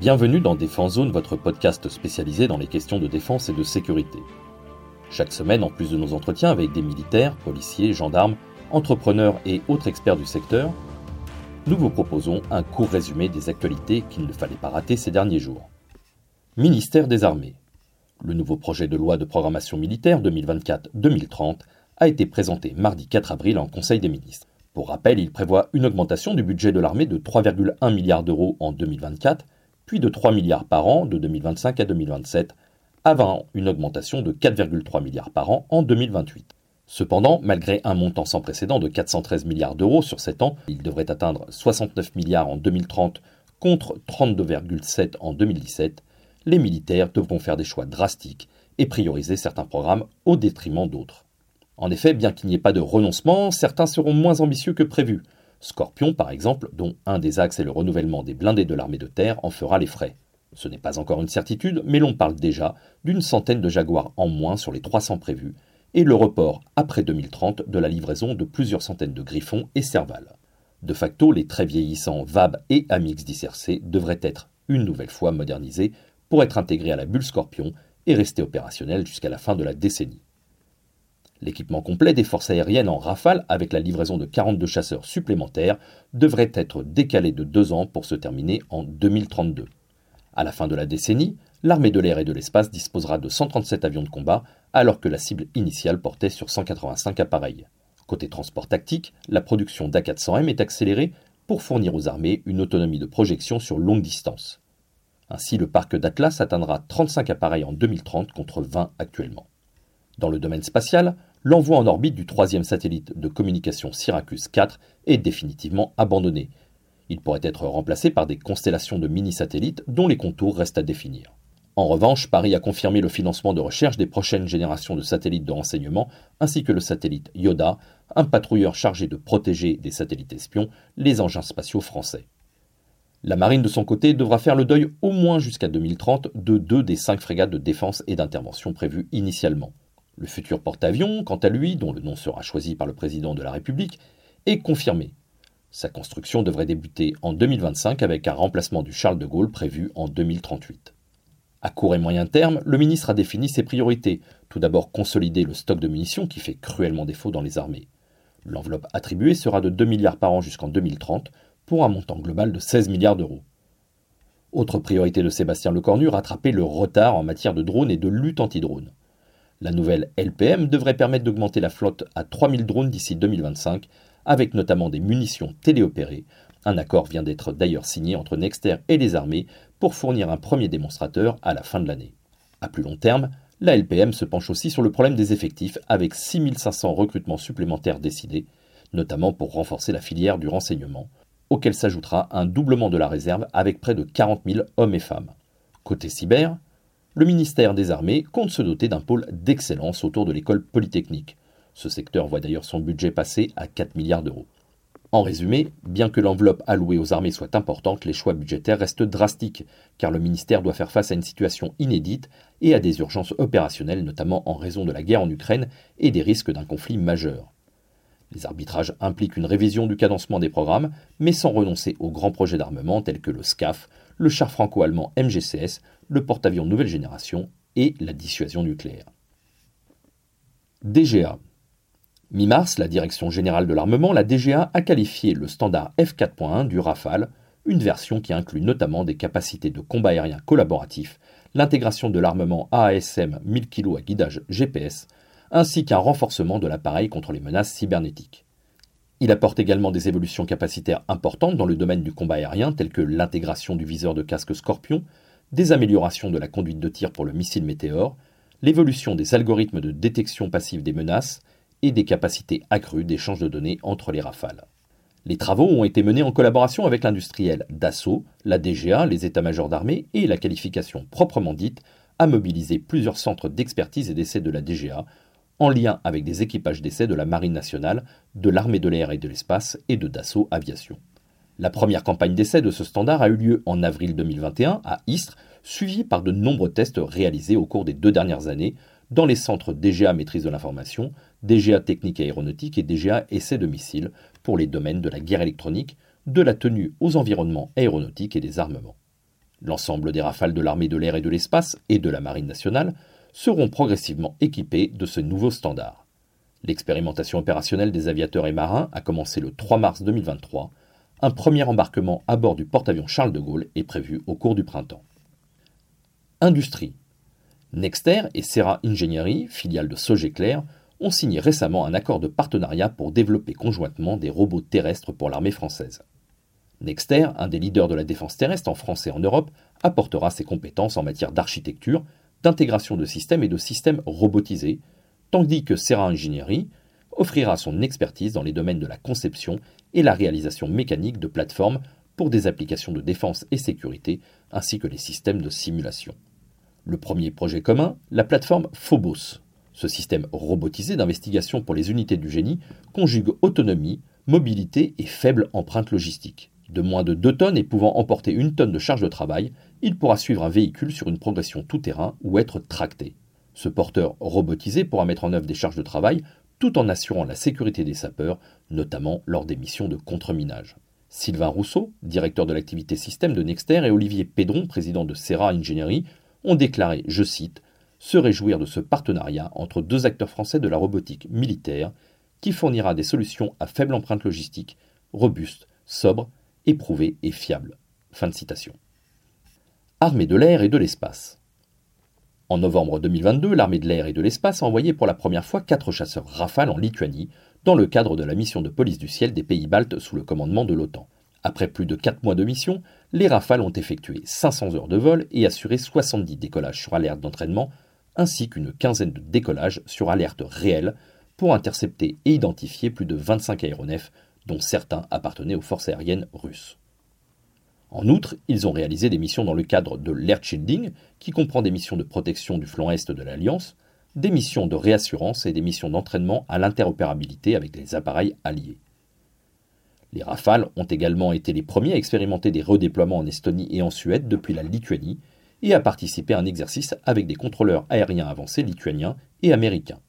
Bienvenue dans Défense Zone, votre podcast spécialisé dans les questions de défense et de sécurité. Chaque semaine, en plus de nos entretiens avec des militaires, policiers, gendarmes, entrepreneurs et autres experts du secteur, nous vous proposons un court résumé des actualités qu'il ne fallait pas rater ces derniers jours. Ministère des Armées. Le nouveau projet de loi de programmation militaire 2024-2030 a été présenté mardi 4 avril en Conseil des ministres. Pour rappel, il prévoit une augmentation du budget de l'armée de 3,1 milliards d'euros en 2024, de 3 milliards par an de 2025 à 2027, avant une augmentation de 4,3 milliards par an en 2028. Cependant, malgré un montant sans précédent de 413 milliards d'euros sur 7 ans, il devrait atteindre 69 milliards en 2030 contre 32,7 en 2017, les militaires devront faire des choix drastiques et prioriser certains programmes au détriment d'autres. En effet, bien qu'il n'y ait pas de renoncement, certains seront moins ambitieux que prévu. Scorpion, par exemple, dont un des axes est le renouvellement des blindés de l'armée de terre, en fera les frais. Ce n'est pas encore une certitude, mais l'on parle déjà d'une centaine de Jaguars en moins sur les 300 prévus, et le report après 2030 de la livraison de plusieurs centaines de Griffons et Serval. De facto, les très vieillissants VAB et Amix 10RC devraient être une nouvelle fois modernisés pour être intégrés à la bulle Scorpion et rester opérationnels jusqu'à la fin de la décennie. L'équipement complet des forces aériennes en rafale, avec la livraison de 42 chasseurs supplémentaires, devrait être décalé de deux ans pour se terminer en 2032. À la fin de la décennie, l'armée de l'air et de l'espace disposera de 137 avions de combat, alors que la cible initiale portait sur 185 appareils. Côté transport tactique, la production d'A400M est accélérée pour fournir aux armées une autonomie de projection sur longue distance. Ainsi, le parc d'Atlas atteindra 35 appareils en 2030 contre 20 actuellement. Dans le domaine spatial, l'envoi en orbite du troisième satellite de communication Syracuse 4 est définitivement abandonné. Il pourrait être remplacé par des constellations de mini-satellites dont les contours restent à définir. En revanche, Paris a confirmé le financement de recherche des prochaines générations de satellites de renseignement, ainsi que le satellite Yoda, un patrouilleur chargé de protéger des satellites espions les engins spatiaux français. La marine, de son côté, devra faire le deuil au moins jusqu'à 2030 de deux des cinq frégates de défense et d'intervention prévues initialement. Le futur porte-avions, quant à lui, dont le nom sera choisi par le président de la République, est confirmé. Sa construction devrait débuter en 2025 avec un remplacement du Charles de Gaulle prévu en 2038. À court et moyen terme, le ministre a défini ses priorités. Tout d'abord, consolider le stock de munitions qui fait cruellement défaut dans les armées. L'enveloppe attribuée sera de 2 milliards par an jusqu'en 2030 pour un montant global de 16 milliards d'euros. Autre priorité de Sébastien Lecornu, rattraper le retard en matière de drones et de lutte anti-drone. La nouvelle LPM devrait permettre d'augmenter la flotte à 3000 drones d'ici 2025, avec notamment des munitions téléopérées. Un accord vient d'être d'ailleurs signé entre Nexter et les armées pour fournir un premier démonstrateur à la fin de l'année. À plus long terme, la LPM se penche aussi sur le problème des effectifs avec 6500 recrutements supplémentaires décidés, notamment pour renforcer la filière du renseignement, auquel s'ajoutera un doublement de la réserve avec près de 40 000 hommes et femmes. Côté cyber, le ministère des Armées compte se doter d'un pôle d'excellence autour de l'école polytechnique. Ce secteur voit d'ailleurs son budget passer à 4 milliards d'euros. En résumé, bien que l'enveloppe allouée aux armées soit importante, les choix budgétaires restent drastiques, car le ministère doit faire face à une situation inédite et à des urgences opérationnelles, notamment en raison de la guerre en Ukraine et des risques d'un conflit majeur. Les arbitrages impliquent une révision du cadencement des programmes, mais sans renoncer aux grands projets d'armement tels que le SCAF, le char franco-allemand MGCS, le porte-avions nouvelle génération et la dissuasion nucléaire. DGA. Mi-mars, la Direction générale de l'armement, la DGA, a qualifié le standard F4.1 du Rafale, une version qui inclut notamment des capacités de combat aérien collaboratif, l'intégration de l'armement AASM 1000 kg à guidage GPS, ainsi qu'un renforcement de l'appareil contre les menaces cybernétiques. Il apporte également des évolutions capacitaires importantes dans le domaine du combat aérien, telles que l'intégration du viseur de casque Scorpion, des améliorations de la conduite de tir pour le missile Météor, l'évolution des algorithmes de détection passive des menaces et des capacités accrues d'échange de données entre les rafales. Les travaux ont été menés en collaboration avec l'industriel Dassault, la DGA, les états-majors d'armée et la qualification proprement dite a mobilisé plusieurs centres d'expertise et d'essai de la DGA en lien avec des équipages d'essai de la Marine nationale, de l'armée de l'air et de l'espace et de Dassault Aviation. La première campagne d'essai de ce standard a eu lieu en avril 2021 à Istres, suivie par de nombreux tests réalisés au cours des deux dernières années dans les centres DGA Maîtrise de l'information, DGA Technique aéronautique et DGA Essai de missiles pour les domaines de la guerre électronique, de la tenue aux environnements aéronautiques et des armements. L'ensemble des rafales de l'armée de l'air et de l'espace et de la marine nationale seront progressivement équipés de ce nouveau standard. L'expérimentation opérationnelle des aviateurs et marins a commencé le 3 mars 2023. Un premier embarquement à bord du porte-avions Charles de Gaulle est prévu au cours du printemps. Industrie. Nexter et Serra Engineering, filiale de Sogeclair, ont signé récemment un accord de partenariat pour développer conjointement des robots terrestres pour l'armée française. Nexter, un des leaders de la défense terrestre en France et en Europe, apportera ses compétences en matière d'architecture, d'intégration de systèmes et de systèmes robotisés, tandis que Serra Engineering offrira son expertise dans les domaines de la conception et la réalisation mécanique de plateformes pour des applications de défense et sécurité, ainsi que les systèmes de simulation. Le premier projet commun, la plateforme Phobos. Ce système robotisé d'investigation pour les unités du génie conjugue autonomie, mobilité et faible empreinte logistique. De moins de 2 tonnes et pouvant emporter une tonne de charge de travail, il pourra suivre un véhicule sur une progression tout-terrain ou être tracté. Ce porteur robotisé pourra mettre en œuvre des charges de travail tout en assurant la sécurité des sapeurs, notamment lors des missions de contreminage. Sylvain Rousseau, directeur de l'activité système de Nexter, et Olivier Pédron, président de Serra Engineering, ont déclaré, je cite, se réjouir de ce partenariat entre deux acteurs français de la robotique militaire qui fournira des solutions à faible empreinte logistique, robustes, sobres éprouvé et fiable. Fin de citation. Armée de l'air et de l'espace. En novembre 2022, l'armée de l'air et de l'espace a envoyé pour la première fois quatre chasseurs Rafale en Lituanie, dans le cadre de la mission de police du ciel des pays baltes sous le commandement de l'OTAN. Après plus de 4 mois de mission, les Rafales ont effectué 500 heures de vol et assuré 70 décollages sur alerte d'entraînement, ainsi qu'une quinzaine de décollages sur alerte réelle pour intercepter et identifier plus de 25 aéronefs dont certains appartenaient aux forces aériennes russes. En outre, ils ont réalisé des missions dans le cadre de l'air shielding, qui comprend des missions de protection du flanc est de l'Alliance, des missions de réassurance et des missions d'entraînement à l'interopérabilité avec les appareils alliés. Les Rafales ont également été les premiers à expérimenter des redéploiements en Estonie et en Suède depuis la Lituanie et à participer à un exercice avec des contrôleurs aériens avancés lituaniens et américains.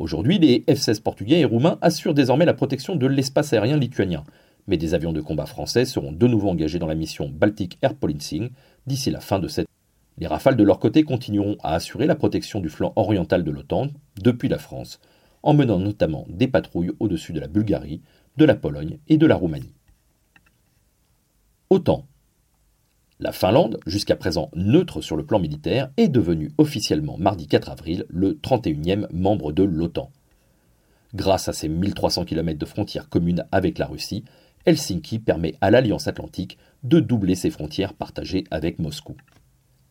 Aujourd'hui, les F-16 portugais et roumains assurent désormais la protection de l'espace aérien lituanien, mais des avions de combat français seront de nouveau engagés dans la mission Baltic Air Policing d'ici la fin de cette les Rafales de leur côté continueront à assurer la protection du flanc oriental de l'OTAN depuis la France, en menant notamment des patrouilles au-dessus de la Bulgarie, de la Pologne et de la Roumanie. La Finlande, jusqu'à présent neutre sur le plan militaire, est devenue officiellement mardi 4 avril le 31e membre de l'OTAN. Grâce à ses 1300 km de frontières communes avec la Russie, Helsinki permet à l'Alliance atlantique de doubler ses frontières partagées avec Moscou.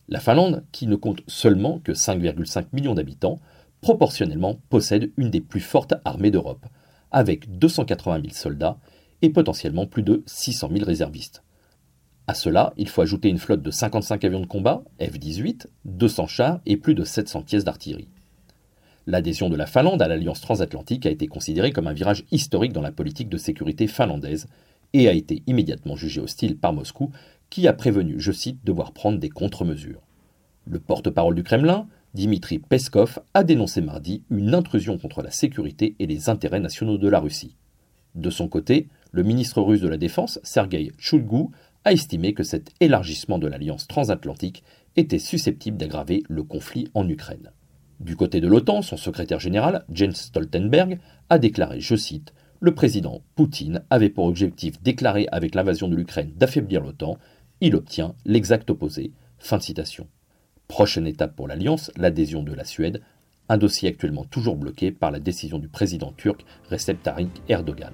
La Finlande, qui ne compte seulement que 5,5 millions d'habitants, proportionnellement possède une des plus fortes armées d'Europe, avec 280 000 soldats et potentiellement plus de 600 000 réservistes. À cela, il faut ajouter une flotte de 55 avions de combat, F-18, 200 chars et plus de 700 pièces d'artillerie. L'adhésion de la Finlande à l'Alliance transatlantique a été considérée comme un virage historique dans la politique de sécurité finlandaise et a été immédiatement jugée hostile par Moscou, qui a prévenu, je cite, devoir prendre des contre-mesures. Le porte-parole du Kremlin, Dimitri Peskov, a dénoncé mardi une intrusion contre la sécurité et les intérêts nationaux de la Russie. De son côté, le ministre russe de la Défense, Sergei Chulgou, a estimé que cet élargissement de l'alliance transatlantique était susceptible d'aggraver le conflit en Ukraine. Du côté de l'OTAN, son secrétaire général, Jens Stoltenberg, a déclaré, je cite, Le président Poutine avait pour objectif déclaré avec l'invasion de l'Ukraine d'affaiblir l'OTAN, il obtient l'exact opposé. Fin de citation. Prochaine étape pour l'Alliance, l'adhésion de la Suède, un dossier actuellement toujours bloqué par la décision du président turc Recep Tayyip Erdogan.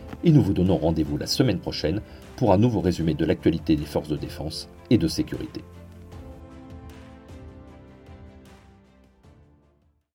et nous vous donnons rendez-vous la semaine prochaine pour un nouveau résumé de l'actualité des forces de défense et de sécurité.